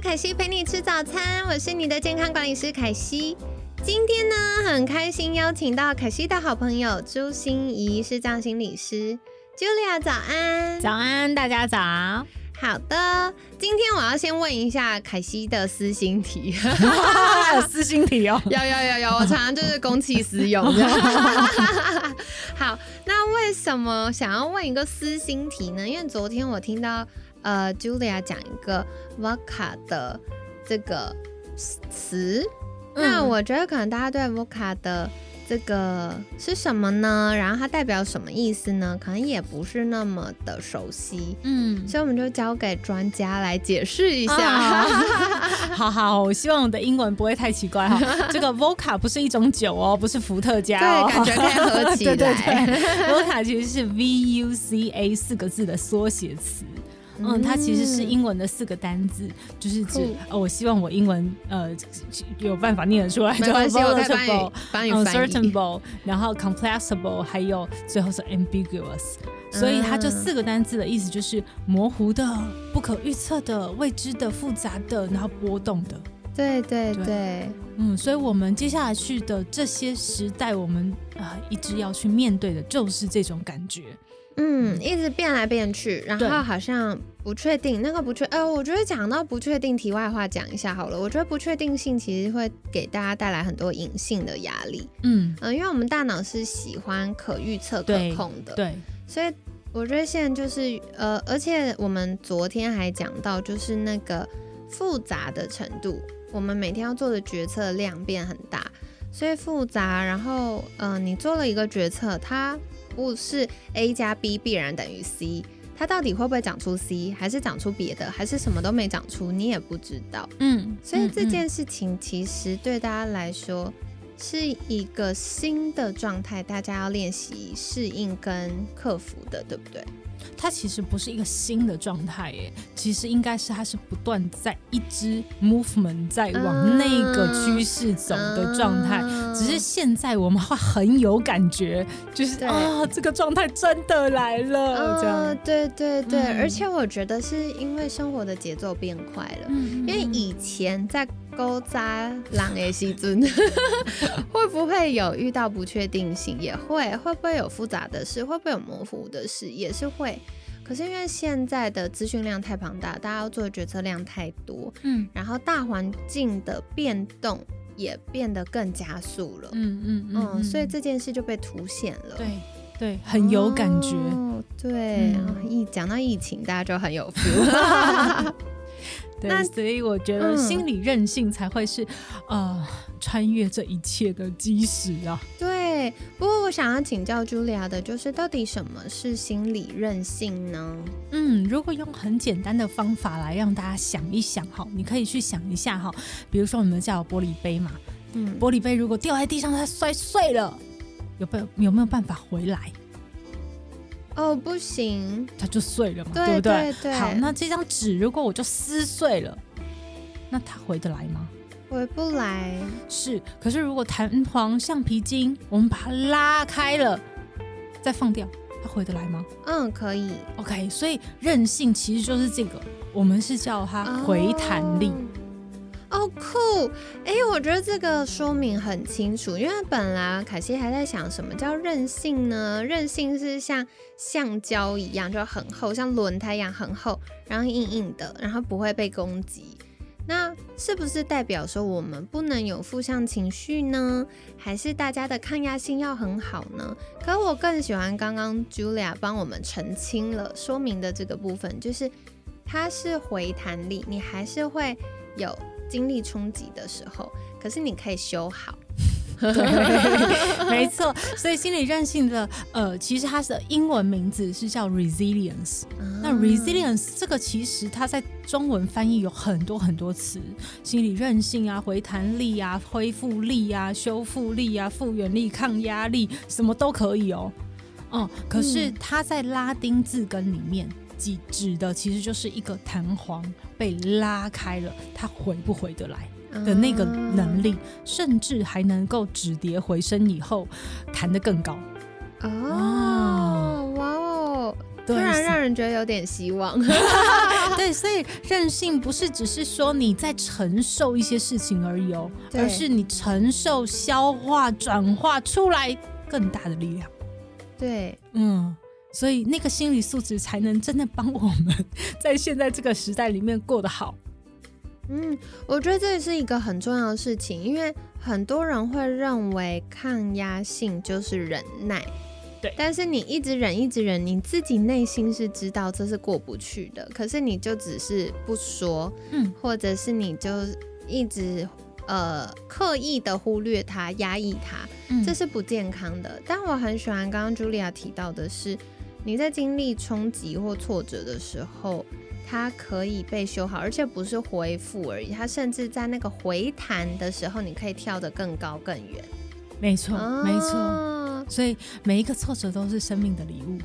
凯西陪你吃早餐，我是你的健康管理师凯西。今天呢，很开心邀请到凯西的好朋友朱心怡，是藏心理师。Julia，早安！早安，大家早。好的，今天我要先问一下凯西的私心题。私心题哦，有有有有，我常常就是公器私用。好，那为什么想要问一个私心题呢？因为昨天我听到。呃，Julia 讲一个 Voca 的这个词，那我觉得可能大家对 Voca 的这个是什么呢？然后它代表什么意思呢？可能也不是那么的熟悉，嗯，所以我们就交给专家来解释一下。好好，我希望我的英文不会太奇怪哈。这个 Voca 不是一种酒哦，不是伏特加哦，感觉可以合起来。对对对，Voca 其实是 V U C A 四个字的缩写词。嗯，它其实是英文的四个单字，就是指呃，我希望我英文呃有办法念得出来，没关系，我再帮你帮你翻译。然后 complexable，还有最后是 ambiguous，所以它这四个单字的意思就是模糊的、不可预测的、未知的、复杂的，然后波动的。对对对，嗯，所以我们接下来去的这些时代，我们啊一直要去面对的就是这种感觉。嗯，一直变来变去，然后好像不确定那个不确，呃，我觉得讲到不确定，题外话讲一下好了。我觉得不确定性其实会给大家带来很多隐性的压力。嗯嗯，因为我们大脑是喜欢可预测、可控的。对，所以我觉得现在就是呃，而且我们昨天还讲到，就是那个复杂的程度，我们每天要做的决策量变很大，所以复杂。然后，嗯，你做了一个决策，它。不是 A 加 B 必然等于 C，它到底会不会长出 C，还是长出别的，还是什么都没长出，你也不知道。嗯，所以这件事情其实对大家来说是一个新的状态，大家要练习适应跟克服的，对不对？它其实不是一个新的状态，耶，其实应该是它是不断在一支 movement 在往那个趋势走的状态，只是现在我们会很有感觉，就是啊，这个状态真的来了，这样，对对对，而且我觉得是因为生活的节奏变快了，因为以前在。勾扎狼的西尊，会不会有遇到不确定性？也会，会不会有复杂的事？会不会有模糊的事？也是会。可是因为现在的资讯量太庞大，大家要做的决策量太多，嗯，然后大环境的变动也变得更加速了，嗯嗯嗯，所以这件事就被凸显了。对对，很有感觉。对，一讲到疫情，大家就很有 feel。那所以我觉得心理韧性才会是，呃，穿越这一切的基石啊。对，不过我想要请教茱莉亚的，就是到底什么是心理韧性呢？嗯，如果用很简单的方法来让大家想一想哈，你可以去想一下哈，比如说你们家有玻璃杯嘛，嗯，玻璃杯如果掉在地上它摔碎了，有不有没有办法回来？哦，不行，它就碎了嘛，对不对？好，那这张纸如果我就撕碎了，那它回得来吗？回不来。是，可是如果弹簧橡皮筋，我们把它拉开了，再放掉，它回得来吗？嗯，可以。OK，所以韧性其实就是这个，我们是叫它回弹力。哦酷，哎，我觉得这个说明很清楚，因为本来凯西还在想什么叫韧性呢？韧性是像橡胶一样，就很厚，像轮胎一样很厚，然后硬硬的，然后不会被攻击。那是不是代表说我们不能有负向情绪呢？还是大家的抗压性要很好呢？可我更喜欢刚刚 Julia 帮我们澄清了说明的这个部分，就是它是回弹力，你还是会有。经历冲击的时候，可是你可以修好，对，没错。所以心理韧性的呃，其实它的英文名字是叫 resilience。那 resilience 这个其实它在中文翻译有很多很多词，心理韧性啊、回弹力啊、恢复力啊、修复力啊、复原力、抗压力，什么都可以哦。哦，可是它在拉丁字根里面，指指的其实就是一个弹簧被拉开了，它回不回得来？的那个能力，甚至还能够止跌回升，以后弹得更高。哦，哇哦，突然让人觉得有点希望。对，所以韧性不是只是说你在承受一些事情而已哦，而是你承受、消化、转化出来更大的力量。对，嗯，所以那个心理素质才能真的帮我们在现在这个时代里面过得好。嗯，我觉得这是一个很重要的事情，因为很多人会认为抗压性就是忍耐，对。但是你一直忍，一直忍，你自己内心是知道这是过不去的，可是你就只是不说，嗯，或者是你就一直呃刻意的忽略它、压抑它，这是不健康的。但我很喜欢刚刚茱莉亚提到的是，你在经历冲击或挫折的时候。它可以被修好，而且不是恢复而已，它甚至在那个回弹的时候，你可以跳得更高更远。没错，没错。所以每一个挫折都是生命的礼物。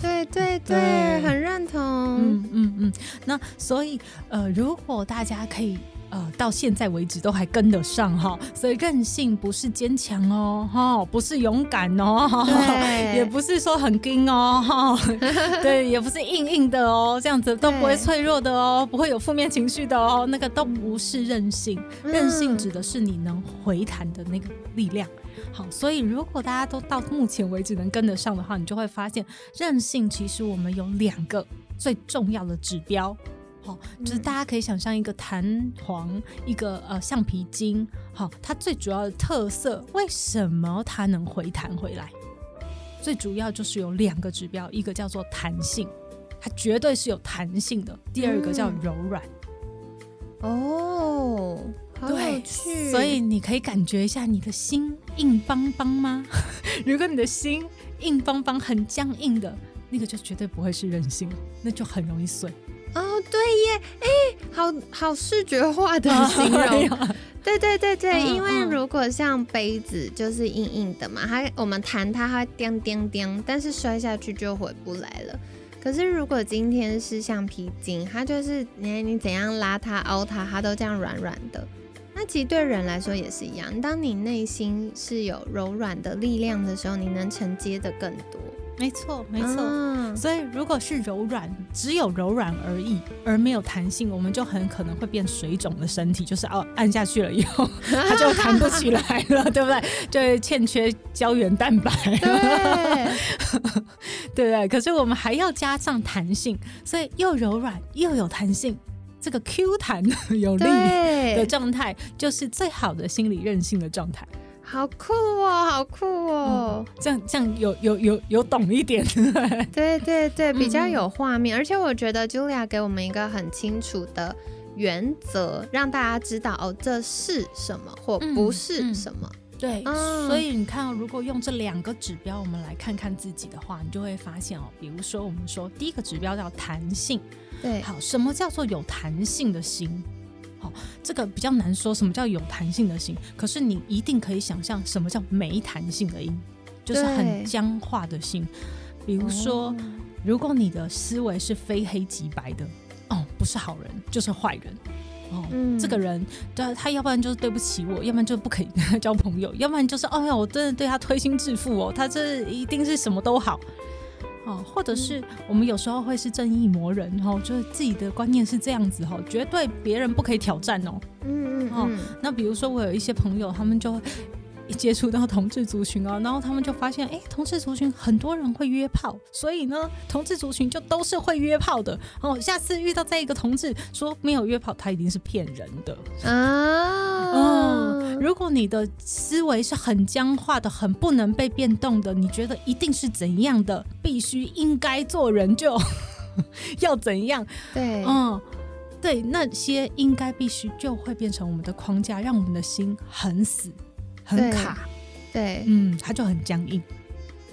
对对对，很认同。嗯嗯嗯。那所以呃，如果大家可以。呃，到现在为止都还跟得上哈，所以韧性不是坚强哦，哈，不是勇敢哦，也不是说很硬哦，哈，对，也不是硬硬的哦，这样子都不会脆弱的哦，不会有负面情绪的哦，那个都不是韧性，韧性指的是你能回弹的那个力量。好，所以如果大家都到目前为止能跟得上的话，你就会发现韧性其实我们有两个最重要的指标。好，就是大家可以想象一个弹簧，一个呃橡皮筋。好，它最主要的特色，为什么它能回弹回来？最主要就是有两个指标，一个叫做弹性，它绝对是有弹性的；第二个叫柔软。哦，对，所以你可以感觉一下，你的心硬邦邦吗？如果你的心硬邦邦、很僵硬的，那个就绝对不会是韧性，那就很容易碎。哦，对耶，哎，好好视觉化的形容，对对对对，因为如果像杯子就是硬硬的嘛，它我们弹它它叮叮叮，但是摔下去就回不来了。可是如果今天是橡皮筋，它就是你你怎样拉它凹它，它都这样软软的。那其实对人来说也是一样，当你内心是有柔软的力量的时候，你能承接的更多。没错，没错。所以，如果是柔软，只有柔软而已，而没有弹性，我们就很可能会变水肿的身体。就是哦，按下去了以后，它就弹不起来了，对不对？就欠缺胶原蛋白。对，对 对？可是我们还要加上弹性，所以又柔软又有弹性，这个 Q 弹有力的状态，就是最好的心理韧性的状态。好酷哦，好酷哦！这样这样有有有有懂一点，对对对，比较有画面。而且我觉得 Julia 给我们一个很清楚的原则，让大家知道哦，这是什么或不是什么。对，所以你看，如果用这两个指标，我们来看看自己的话，你就会发现哦，比如说我们说第一个指标叫弹性，对，好，什么叫做有弹性的心？这个比较难说，什么叫有弹性的心？可是你一定可以想象，什么叫没弹性的音，就是很僵化的心。比如说，如果你的思维是非黑即白的，哦，不是好人就是坏人，哦，这个人对他要不然就是对不起我，要不然就不可以跟他交朋友，要不然就是哦呀，我真的对他推心置腹哦，他这一定是什么都好。哦，或者是我们有时候会是正义魔人，哈，就是自己的观念是这样子，哦，绝对别人不可以挑战哦。嗯嗯哦，那比如说我有一些朋友，他们就一接触到同志族群啊，然后他们就发现，哎，同志族群很多人会约炮，所以呢，同志族群就都是会约炮的。哦，下次遇到再一个同志说没有约炮，他一定是骗人的啊。嗯。如果你的思维是很僵化的、很不能被变动的，你觉得一定是怎样的，必须应该做人就 要怎样？对，嗯，对，那些应该必须就会变成我们的框架，让我们的心很死、很卡。对，嗯，它就很僵硬。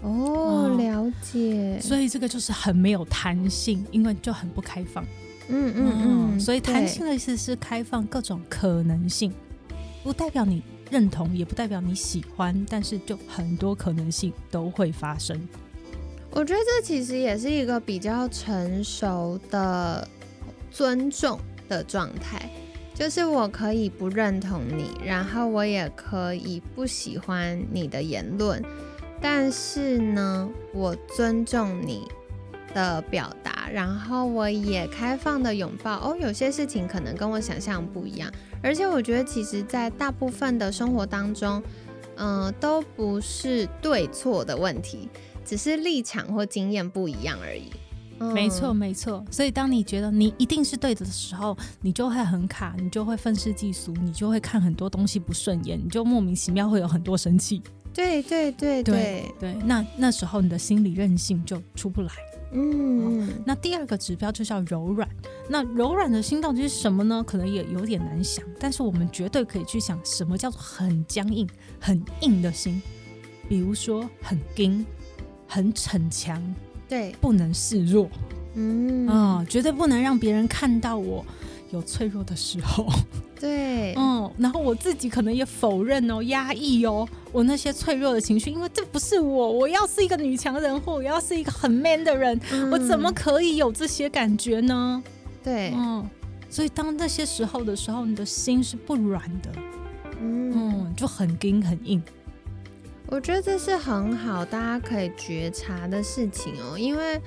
哦，了解。所以这个就是很没有弹性，因为就很不开放。嗯嗯嗯。所以弹性的意思是开放各种可能性，不代表你认同，也不代表你喜欢，但是就很多可能性都会发生。我觉得这其实也是一个比较成熟的尊重的状态，就是我可以不认同你，然后我也可以不喜欢你的言论，但是呢，我尊重你的表达，然后我也开放的拥抱。哦，有些事情可能跟我想象不一样，而且我觉得其实在大部分的生活当中，嗯，都不是对错的问题。只是立场或经验不一样而已。没错，没错。所以当你觉得你一定是对的的时候，你就会很卡，你就会愤世嫉俗，你就会看很多东西不顺眼，你就莫名其妙会有很多生气。对对对对对。那那时候你的心理韧性就出不来。嗯。那第二个指标就叫柔软。那柔软的心到底是什么呢？可能也有点难想，但是我们绝对可以去想什么叫做很僵硬、很硬的心，比如说很硬。很逞强，对，不能示弱，嗯啊，绝对不能让别人看到我有脆弱的时候，对，嗯，然后我自己可能也否认哦，压抑哦，我那些脆弱的情绪，因为这不是我，我要是一个女强人，或我要是一个很 man 的人，我怎么可以有这些感觉呢？对，嗯，所以当那些时候的时候，你的心是不软的，嗯，就很硬很硬。我觉得这是很好，大家可以觉察的事情哦。因为，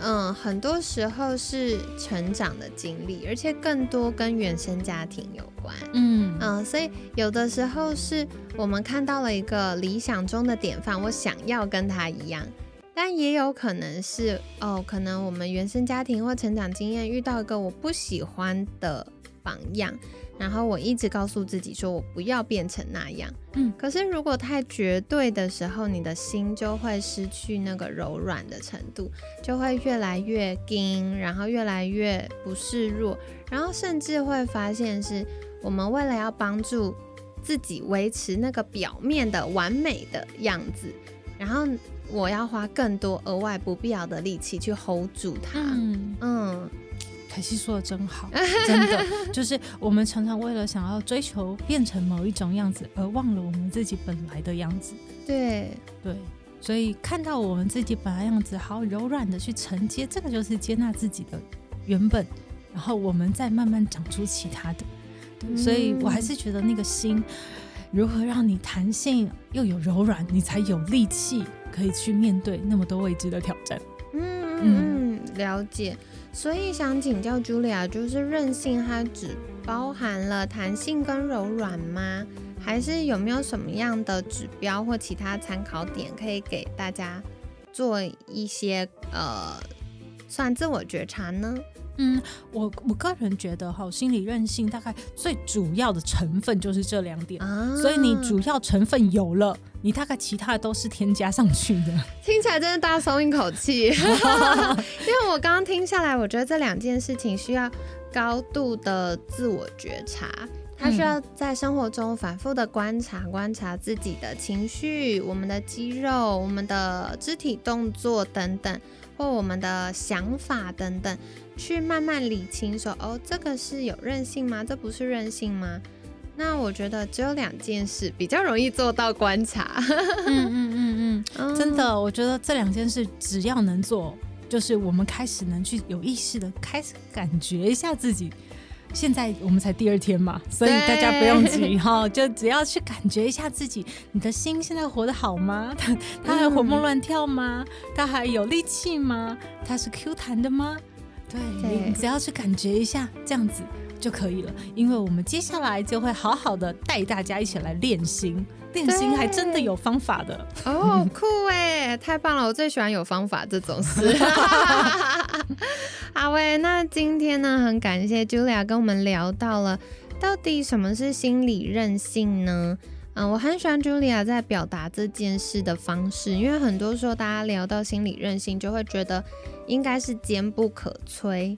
嗯，很多时候是成长的经历，而且更多跟原生家庭有关。嗯嗯，所以有的时候是我们看到了一个理想中的典范，我想要跟他一样，但也有可能是哦，可能我们原生家庭或成长经验遇到一个我不喜欢的榜样。然后我一直告诉自己说，我不要变成那样。嗯，可是如果太绝对的时候，你的心就会失去那个柔软的程度，就会越来越硬，然后越来越不示弱，然后甚至会发现是我们为了要帮助自己维持那个表面的完美的样子，然后我要花更多额外不必要的力气去 hold 住它。嗯嗯。凯西说的真好，真的就是我们常常为了想要追求变成某一种样子，而忘了我们自己本来的样子。对对，所以看到我们自己本来样子，好柔软的去承接，这个就是接纳自己的原本，然后我们再慢慢长出其他的。所以我还是觉得那个心，如何让你弹性又有柔软，你才有力气可以去面对那么多未知的挑战。嗯嗯，了解。所以想请教 Julia，就是韧性它只包含了弹性跟柔软吗？还是有没有什么样的指标或其他参考点可以给大家做一些呃算自我觉察呢？嗯，我我个人觉得哈，心理韧性大概最主要的成分就是这两点，所以你主要成分有了，你大概其他的都是添加上去的。听起来真的大松一口气，因为我刚刚听下来，我觉得这两件事情需要高度的自我觉察，他需要在生活中反复的观察，观察自己的情绪、我们的肌肉、我们的肢体动作等等，或我们的想法等等。去慢慢理清，说哦，这个是有韧性吗？这不是韧性吗？那我觉得只有两件事比较容易做到观察。嗯嗯嗯嗯，真的，我觉得这两件事只要能做，就是我们开始能去有意识的开始感觉一下自己。现在我们才第二天嘛，所以大家不用急哈，就只要去感觉一下自己，你的心现在活得好吗？它它还活蹦乱跳吗？它还有力气吗？它是 Q 弹的吗？对，你只要去感觉一下，这样子就可以了。因为我们接下来就会好好的带大家一起来练心，练心还真的有方法的哦，酷哎，太棒了！我最喜欢有方法这种事。好喂，那今天呢，很感谢 Julia 跟我们聊到了，到底什么是心理韧性呢？嗯，我很喜欢 Julia 在表达这件事的方式，因为很多时候大家聊到心理韧性，就会觉得应该是坚不可摧。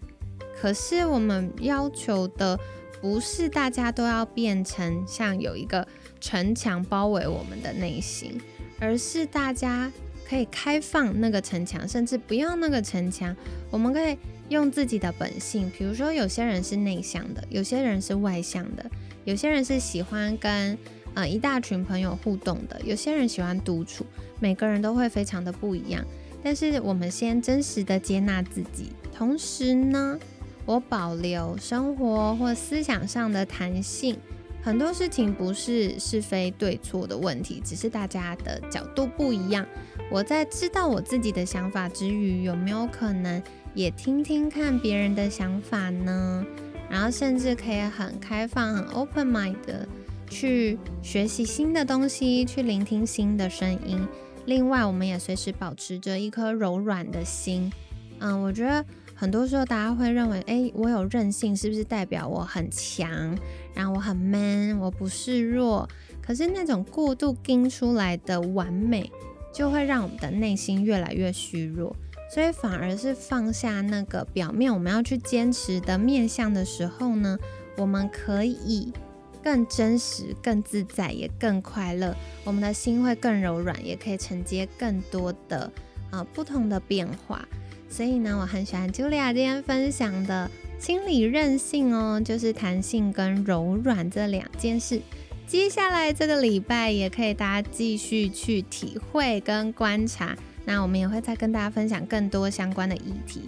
可是我们要求的不是大家都要变成像有一个城墙包围我们的内心，而是大家可以开放那个城墙，甚至不要那个城墙。我们可以用自己的本性，比如说有些人是内向的，有些人是外向的，有些人是喜欢跟呃一大群朋友互动的，有些人喜欢独处，每个人都会非常的不一样。但是我们先真实的接纳自己，同时呢，我保留生活或思想上的弹性。很多事情不是是非对错的问题，只是大家的角度不一样。我在知道我自己的想法之余，有没有可能也听听看别人的想法呢？然后甚至可以很开放、很 open mind 的去学习新的东西，去聆听新的声音。另外，我们也随时保持着一颗柔软的心。嗯，我觉得。很多时候，大家会认为，哎，我有韧性，是不是代表我很强？然后我很 man，我不示弱。可是那种过度盯出来的完美，就会让我们的内心越来越虚弱。所以反而是放下那个表面我们要去坚持的面相的时候呢，我们可以更真实、更自在，也更快乐。我们的心会更柔软，也可以承接更多的呃不同的变化。所以呢，我很喜欢 Julia 今天分享的心理韧性哦，就是弹性跟柔软这两件事。接下来这个礼拜也可以大家继续去体会跟观察。那我们也会再跟大家分享更多相关的议题。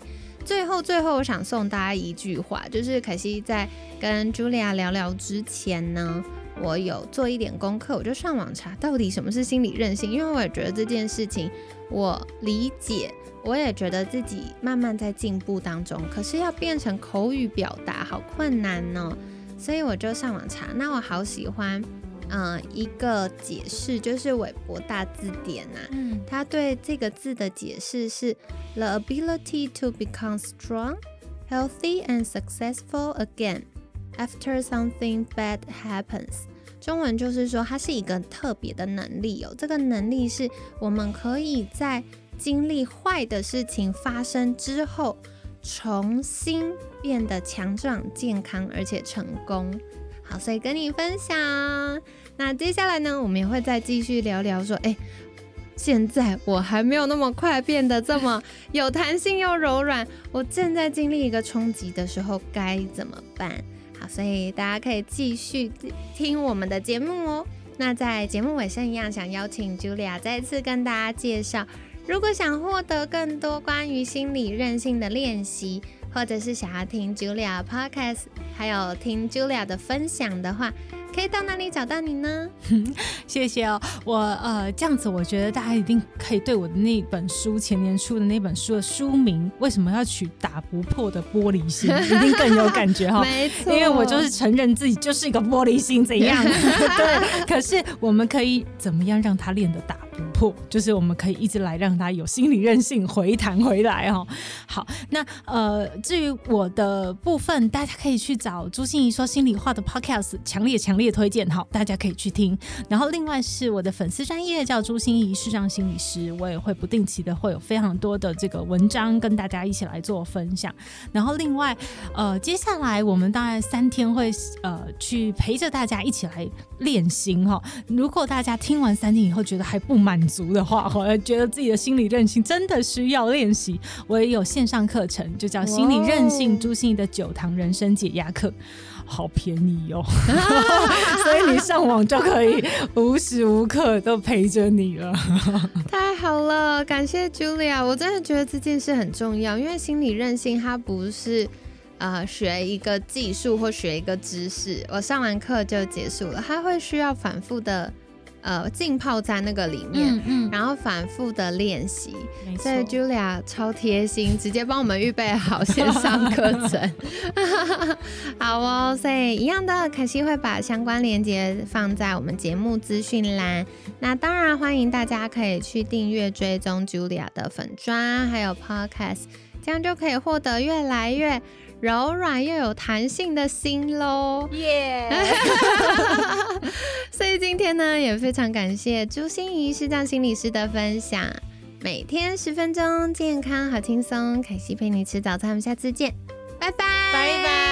最后，最后我想送大家一句话，就是可惜在跟 Julia 聊聊之前呢，我有做一点功课，我就上网查到底什么是心理韧性，因为我也觉得这件事情我理解。我也觉得自己慢慢在进步当中，可是要变成口语表达好困难呢，所以我就上网查。那我好喜欢，嗯，一个解释就是韦伯大字典呐，嗯，他对这个字的解释是 the ability to become strong, healthy and successful again after something bad happens。中文就是说它是一个特别的能力哦，这个能力是我们可以在经历坏的事情发生之后，重新变得强壮、健康，而且成功。好，所以跟你分享。那接下来呢，我们也会再继续聊聊说，哎，现在我还没有那么快变得这么有弹性又柔软，我正在经历一个冲击的时候，该怎么办？好，所以大家可以继续听我们的节目哦。那在节目尾声一样，想邀请 Julia 再次跟大家介绍。如果想获得更多关于心理韧性的练习，或者是想要听 Julia podcast，还有听 Julia 的分享的话，可以到哪里找到你呢？谢谢哦，我呃这样子，我觉得大家一定可以对我的那本书前年出的那本书的书名为什么要取“打不破的玻璃心”，一定更有感觉哈。没错，因为我就是承认自己就是一个玻璃心，怎样？对，可是我们可以怎么样让它练得打不？破就是我们可以一直来让他有心理韧性回弹回来哈。好，那呃，至于我的部分，大家可以去找朱心怡说心里话的 podcast，强烈强烈推荐哈，大家可以去听。然后另外是我的粉丝专业叫朱心怡视障心理师，我也会不定期的会有非常多的这个文章跟大家一起来做分享。然后另外呃，接下来我们大概三天会呃去陪着大家一起来练心哈。如果大家听完三天以后觉得还不满，足的话，我 觉得自己的心理韧性真的需要练习。我也有线上课程，就叫心理韧性朱心怡的九堂人生解压课，好便宜哦，所以你上网就可以无时无刻都陪着你了。太好了，感谢 Julia，我真的觉得这件事很重要，因为心理韧性它不是呃学一个技术或学一个知识，我上完课就结束了，它会需要反复的。呃，浸泡在那个里面，然后反复的练习。所以 Julia 超贴心，直接帮我们预备好线上课程。好哦，所以一样的，凯西会把相关链接放在我们节目资讯栏。那当然欢迎大家可以去订阅追踪 Julia 的粉砖，还有 Podcast，这样就可以获得越来越。柔软又有弹性的心喽，耶！所以今天呢，也非常感谢朱心怡师长心理师的分享。每天十分钟，健康好轻松，凯西陪你吃早餐，我们下次见，拜拜，拜拜。